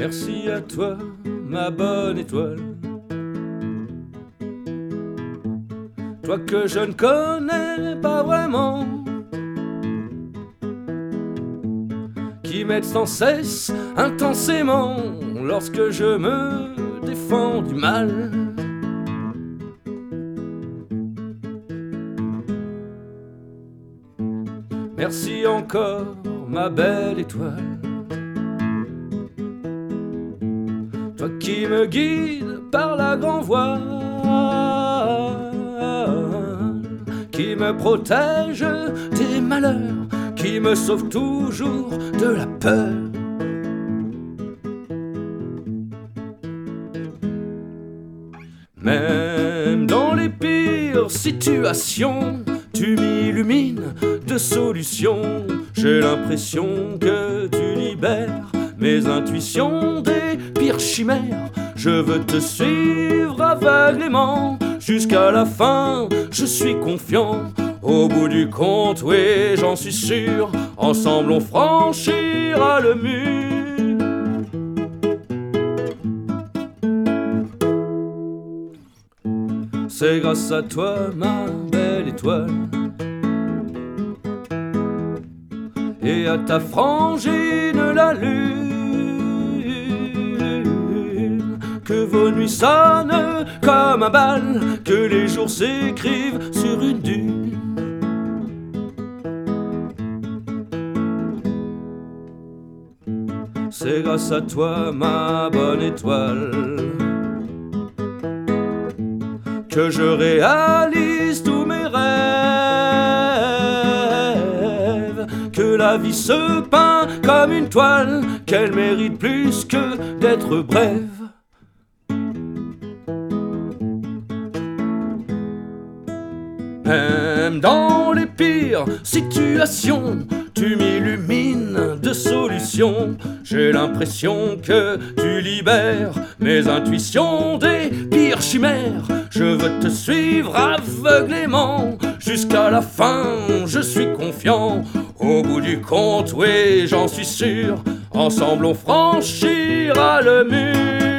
Merci à toi, ma bonne étoile. Toi que je ne connais pas vraiment. Qui m'aide sans cesse, intensément, lorsque je me défends du mal. Merci encore, ma belle étoile. Qui me guides par la grand voile, qui me protège des malheurs, qui me sauve toujours de la peur. Même dans les pires situations, tu m'illumines de solutions. J'ai l'impression que tu libères mes intuitions des pires chimères. Je veux te suivre aveuglément jusqu'à la fin. Je suis confiant. Au bout du compte, oui, j'en suis sûr. Ensemble, on franchira le mur. C'est grâce à toi, ma belle étoile. Et à ta frangine la lune. Sonnent comme un bal. Que les jours s'écrivent sur une dune. C'est grâce à toi, ma bonne étoile que je réalise tous mes rêves, que la vie se peint comme une toile, qu'elle mérite plus que d'être brève. Même dans les pires situations, tu m'illumines de solutions. J'ai l'impression que tu libères mes intuitions des pires chimères. Je veux te suivre aveuglément jusqu'à la fin. Je suis confiant. Au bout du compte, oui, j'en suis sûr. Ensemble, on franchira le mur.